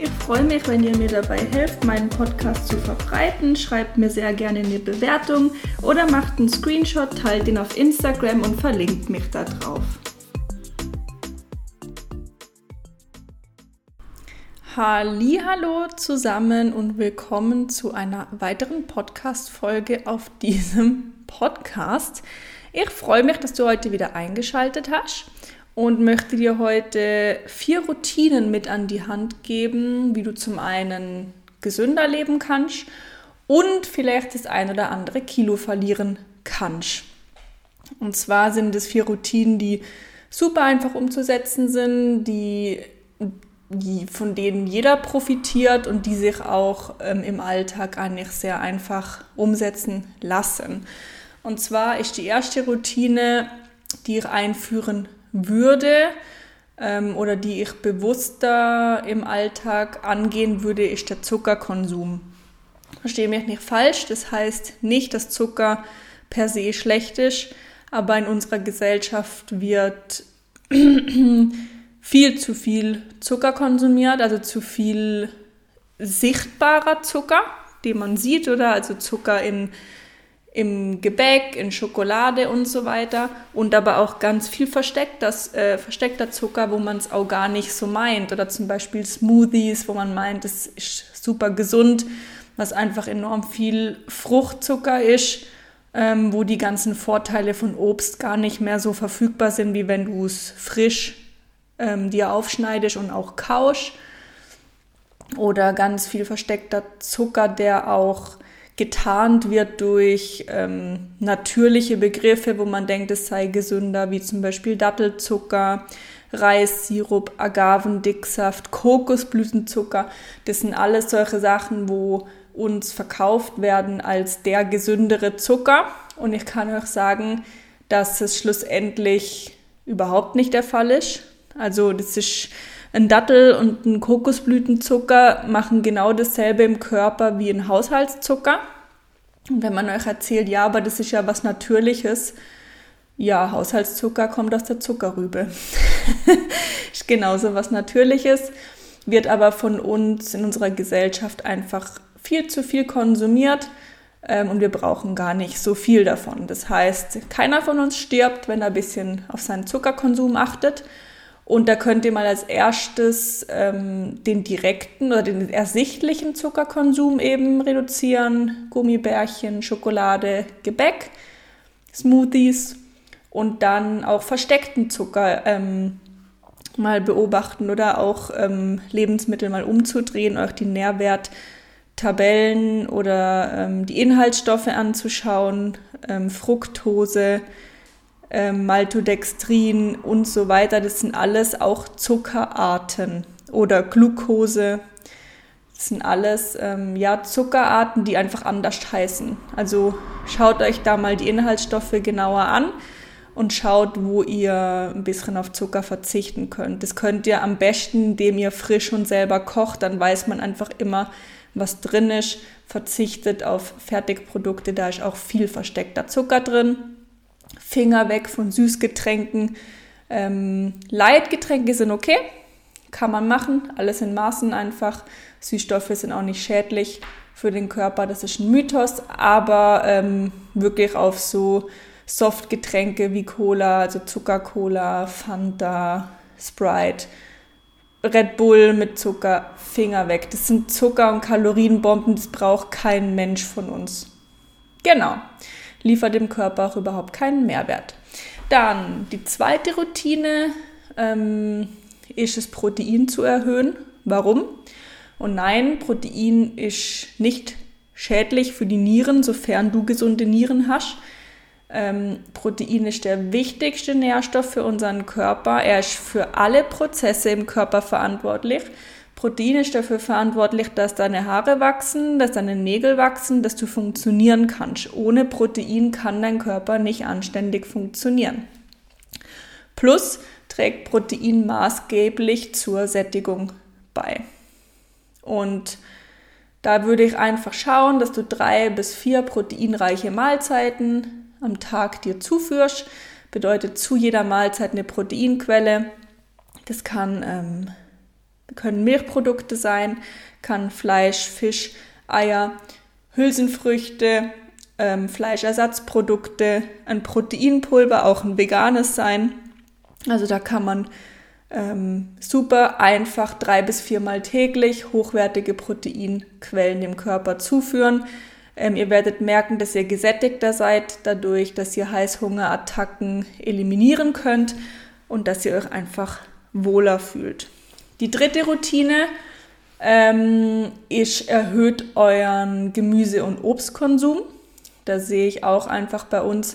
Ich freue mich, wenn ihr mir dabei helft, meinen Podcast zu verbreiten. Schreibt mir sehr gerne eine Bewertung oder macht einen Screenshot, teilt ihn auf Instagram und verlinkt mich da drauf. Hallo zusammen und willkommen zu einer weiteren Podcast Folge auf diesem Podcast. Ich freue mich, dass du heute wieder eingeschaltet hast und möchte dir heute vier Routinen mit an die Hand geben, wie du zum einen gesünder leben kannst und vielleicht das ein oder andere Kilo verlieren kannst. Und zwar sind es vier Routinen, die super einfach umzusetzen sind, die die, von denen jeder profitiert und die sich auch ähm, im Alltag eigentlich sehr einfach umsetzen lassen. Und zwar ist die erste Routine, die ich einführen würde ähm, oder die ich bewusster im Alltag angehen würde, ist der Zuckerkonsum. Verstehe mich nicht falsch, das heißt nicht, dass Zucker per se schlecht ist, aber in unserer Gesellschaft wird viel zu viel Zucker konsumiert, also zu viel sichtbarer Zucker, den man sieht, oder also Zucker in, im Gebäck, in Schokolade und so weiter. Und aber auch ganz viel versteckter, äh, versteckter Zucker, wo man es auch gar nicht so meint. Oder zum Beispiel Smoothies, wo man meint, es ist super gesund, was einfach enorm viel Fruchtzucker ist. Ähm, wo die ganzen Vorteile von Obst gar nicht mehr so verfügbar sind, wie wenn du es frisch ähm, dir aufschneidest und auch kausch. Oder ganz viel versteckter Zucker, der auch getarnt wird durch ähm, natürliche Begriffe, wo man denkt, es sei gesünder, wie zum Beispiel Dattelzucker, Reissirup, Agavendicksaft, Kokosblütenzucker. Das sind alles solche Sachen, wo uns verkauft werden als der gesündere Zucker. Und ich kann euch sagen, dass es schlussendlich überhaupt nicht der Fall ist. Also das ist ein Dattel und ein Kokosblütenzucker machen genau dasselbe im Körper wie ein Haushaltszucker. Und wenn man euch erzählt, ja, aber das ist ja was Natürliches, ja, Haushaltszucker kommt aus der Zuckerrübe. ist genauso was Natürliches, wird aber von uns in unserer Gesellschaft einfach viel zu viel konsumiert ähm, und wir brauchen gar nicht so viel davon. Das heißt, keiner von uns stirbt, wenn er ein bisschen auf seinen Zuckerkonsum achtet. Und da könnt ihr mal als erstes ähm, den direkten oder den ersichtlichen Zuckerkonsum eben reduzieren. Gummibärchen, Schokolade, Gebäck, Smoothies und dann auch versteckten Zucker ähm, mal beobachten oder auch ähm, Lebensmittel mal umzudrehen, euch die Nährwerttabellen oder ähm, die Inhaltsstoffe anzuschauen, ähm, Fructose, ähm, Maltodextrin und so weiter. Das sind alles auch Zuckerarten oder Glucose. Das sind alles ähm, ja, Zuckerarten, die einfach anders heißen. Also schaut euch da mal die Inhaltsstoffe genauer an und schaut, wo ihr ein bisschen auf Zucker verzichten könnt. Das könnt ihr am besten, indem ihr frisch und selber kocht. Dann weiß man einfach immer, was drin ist. Verzichtet auf Fertigprodukte, da ist auch viel versteckter Zucker drin. Finger weg von Süßgetränken. Ähm, Leitgetränke sind okay, kann man machen, alles in Maßen einfach. Süßstoffe sind auch nicht schädlich für den Körper, das ist ein Mythos, aber ähm, wirklich auf so Softgetränke wie Cola, also Zuckercola, Fanta, Sprite, Red Bull mit Zucker, Finger weg. Das sind Zucker- und Kalorienbomben, das braucht kein Mensch von uns. Genau liefert dem Körper auch überhaupt keinen Mehrwert. Dann die zweite Routine ähm, ist es, Protein zu erhöhen. Warum? Und nein, Protein ist nicht schädlich für die Nieren, sofern du gesunde Nieren hast. Ähm, Protein ist der wichtigste Nährstoff für unseren Körper. Er ist für alle Prozesse im Körper verantwortlich. Protein ist dafür verantwortlich, dass deine Haare wachsen, dass deine Nägel wachsen, dass du funktionieren kannst. Ohne Protein kann dein Körper nicht anständig funktionieren. Plus trägt Protein maßgeblich zur Sättigung bei. Und da würde ich einfach schauen, dass du drei bis vier proteinreiche Mahlzeiten am Tag dir zuführst. Bedeutet zu jeder Mahlzeit eine Proteinquelle. Das kann ähm, können Milchprodukte sein, kann Fleisch, Fisch, Eier, Hülsenfrüchte, ähm, Fleischersatzprodukte, ein Proteinpulver, auch ein veganes sein. Also da kann man ähm, super einfach drei bis viermal täglich hochwertige Proteinquellen dem Körper zuführen. Ähm, ihr werdet merken, dass ihr gesättigter seid, dadurch, dass ihr Heißhungerattacken eliminieren könnt und dass ihr euch einfach wohler fühlt. Die dritte Routine ähm, ist, erhöht euren Gemüse- und Obstkonsum. Da sehe ich auch einfach bei uns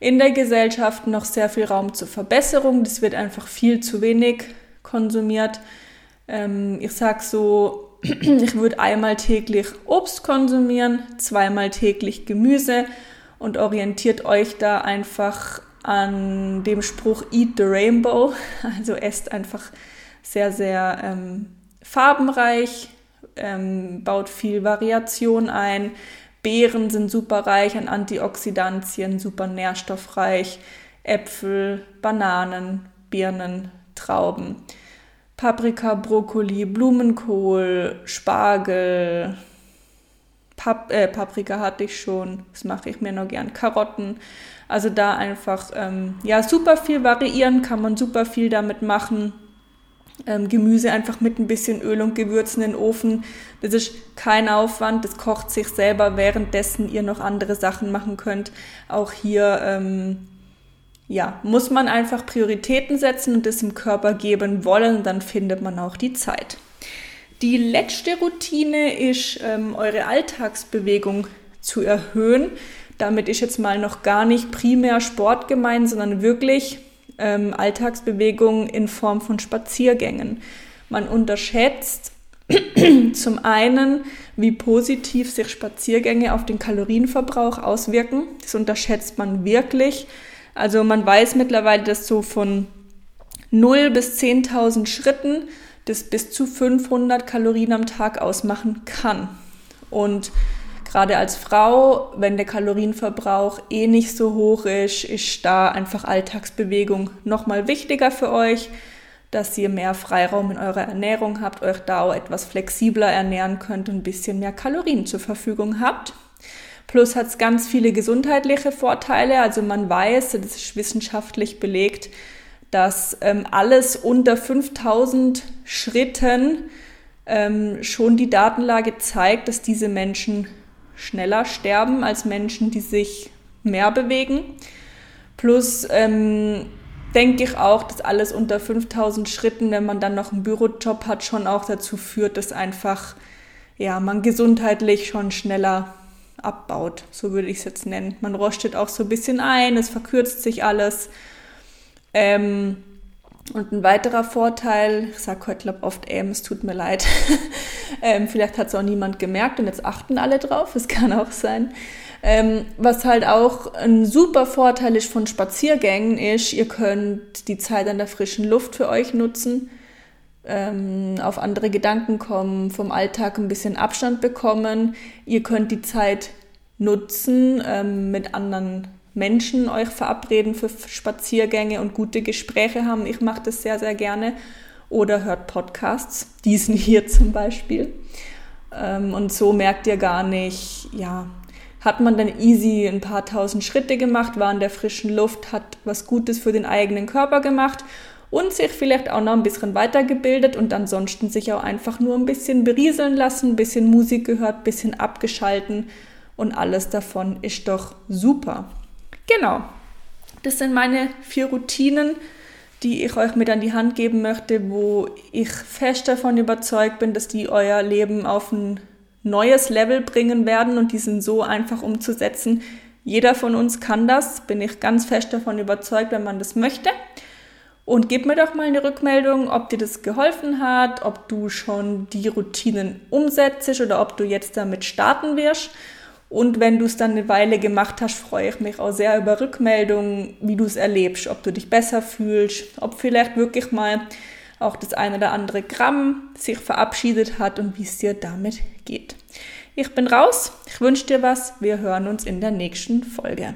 in der Gesellschaft noch sehr viel Raum zur Verbesserung. Das wird einfach viel zu wenig konsumiert. Ähm, ich sage so, ich würde einmal täglich Obst konsumieren, zweimal täglich Gemüse und orientiert euch da einfach an dem Spruch Eat the Rainbow. Also esst einfach sehr, sehr ähm, farbenreich, ähm, baut viel Variation ein. Beeren sind super reich an Antioxidantien, super nährstoffreich. Äpfel, Bananen, Birnen, Trauben. Paprika, Brokkoli, Blumenkohl, Spargel, Pap äh, Paprika hatte ich schon, das mache ich mir noch gern, Karotten. Also da einfach, ähm, ja, super viel variieren, kann man super viel damit machen ähm, Gemüse einfach mit ein bisschen Öl und Gewürzen in den Ofen. Das ist kein Aufwand, das kocht sich selber, währenddessen ihr noch andere Sachen machen könnt. Auch hier ähm, ja, muss man einfach Prioritäten setzen und das im Körper geben wollen, dann findet man auch die Zeit. Die letzte Routine ist, ähm, eure Alltagsbewegung zu erhöhen. Damit ist jetzt mal noch gar nicht primär Sport gemeint, sondern wirklich ähm, Alltagsbewegung in Form von Spaziergängen. Man unterschätzt zum einen, wie positiv sich Spaziergänge auf den Kalorienverbrauch auswirken. Das unterschätzt man wirklich. Also man weiß mittlerweile, dass so von 0 bis 10.000 Schritten das bis zu 500 Kalorien am Tag ausmachen kann. Und gerade als Frau, wenn der Kalorienverbrauch eh nicht so hoch ist, ist da einfach Alltagsbewegung nochmal wichtiger für euch, dass ihr mehr Freiraum in eurer Ernährung habt, euch da auch etwas flexibler ernähren könnt und ein bisschen mehr Kalorien zur Verfügung habt. Plus hat es ganz viele gesundheitliche Vorteile. Also man weiß, das ist wissenschaftlich belegt, dass ähm, alles unter 5000 Schritten ähm, schon die Datenlage zeigt, dass diese Menschen schneller sterben als Menschen, die sich mehr bewegen. Plus ähm, denke ich auch, dass alles unter 5000 Schritten, wenn man dann noch einen Bürojob hat, schon auch dazu führt, dass einfach ja, man gesundheitlich schon schneller abbaut, so würde ich es jetzt nennen. Man rostet auch so ein bisschen ein, es verkürzt sich alles. Ähm, und ein weiterer Vorteil, ich sage heute glaub, oft ähm, es tut mir leid, ähm, vielleicht hat es auch niemand gemerkt und jetzt achten alle drauf, es kann auch sein. Ähm, was halt auch ein super Vorteil ist von Spaziergängen ist, ihr könnt die Zeit an der frischen Luft für euch nutzen, ähm, auf andere Gedanken kommen, vom Alltag ein bisschen Abstand bekommen. Ihr könnt die Zeit nutzen, ähm, mit anderen Menschen euch verabreden für Spaziergänge und gute Gespräche haben. Ich mache das sehr, sehr gerne. Oder hört Podcasts, diesen hier zum Beispiel. Ähm, und so merkt ihr gar nicht, ja, hat man dann easy ein paar tausend Schritte gemacht, war in der frischen Luft, hat was Gutes für den eigenen Körper gemacht und sich vielleicht auch noch ein bisschen weitergebildet und ansonsten sich auch einfach nur ein bisschen berieseln lassen, ein bisschen Musik gehört, ein bisschen abgeschalten und alles davon ist doch super. Genau. Das sind meine vier Routinen, die ich euch mit an die Hand geben möchte, wo ich fest davon überzeugt bin, dass die euer Leben auf ein neues Level bringen werden und die sind so einfach umzusetzen. Jeder von uns kann das, bin ich ganz fest davon überzeugt, wenn man das möchte. Und gib mir doch mal eine Rückmeldung, ob dir das geholfen hat, ob du schon die Routinen umsetzt oder ob du jetzt damit starten wirst. Und wenn du es dann eine Weile gemacht hast, freue ich mich auch sehr über Rückmeldungen, wie du es erlebst, ob du dich besser fühlst, ob vielleicht wirklich mal auch das eine oder andere Gramm sich verabschiedet hat und wie es dir damit geht. Ich bin raus, ich wünsche dir was, wir hören uns in der nächsten Folge.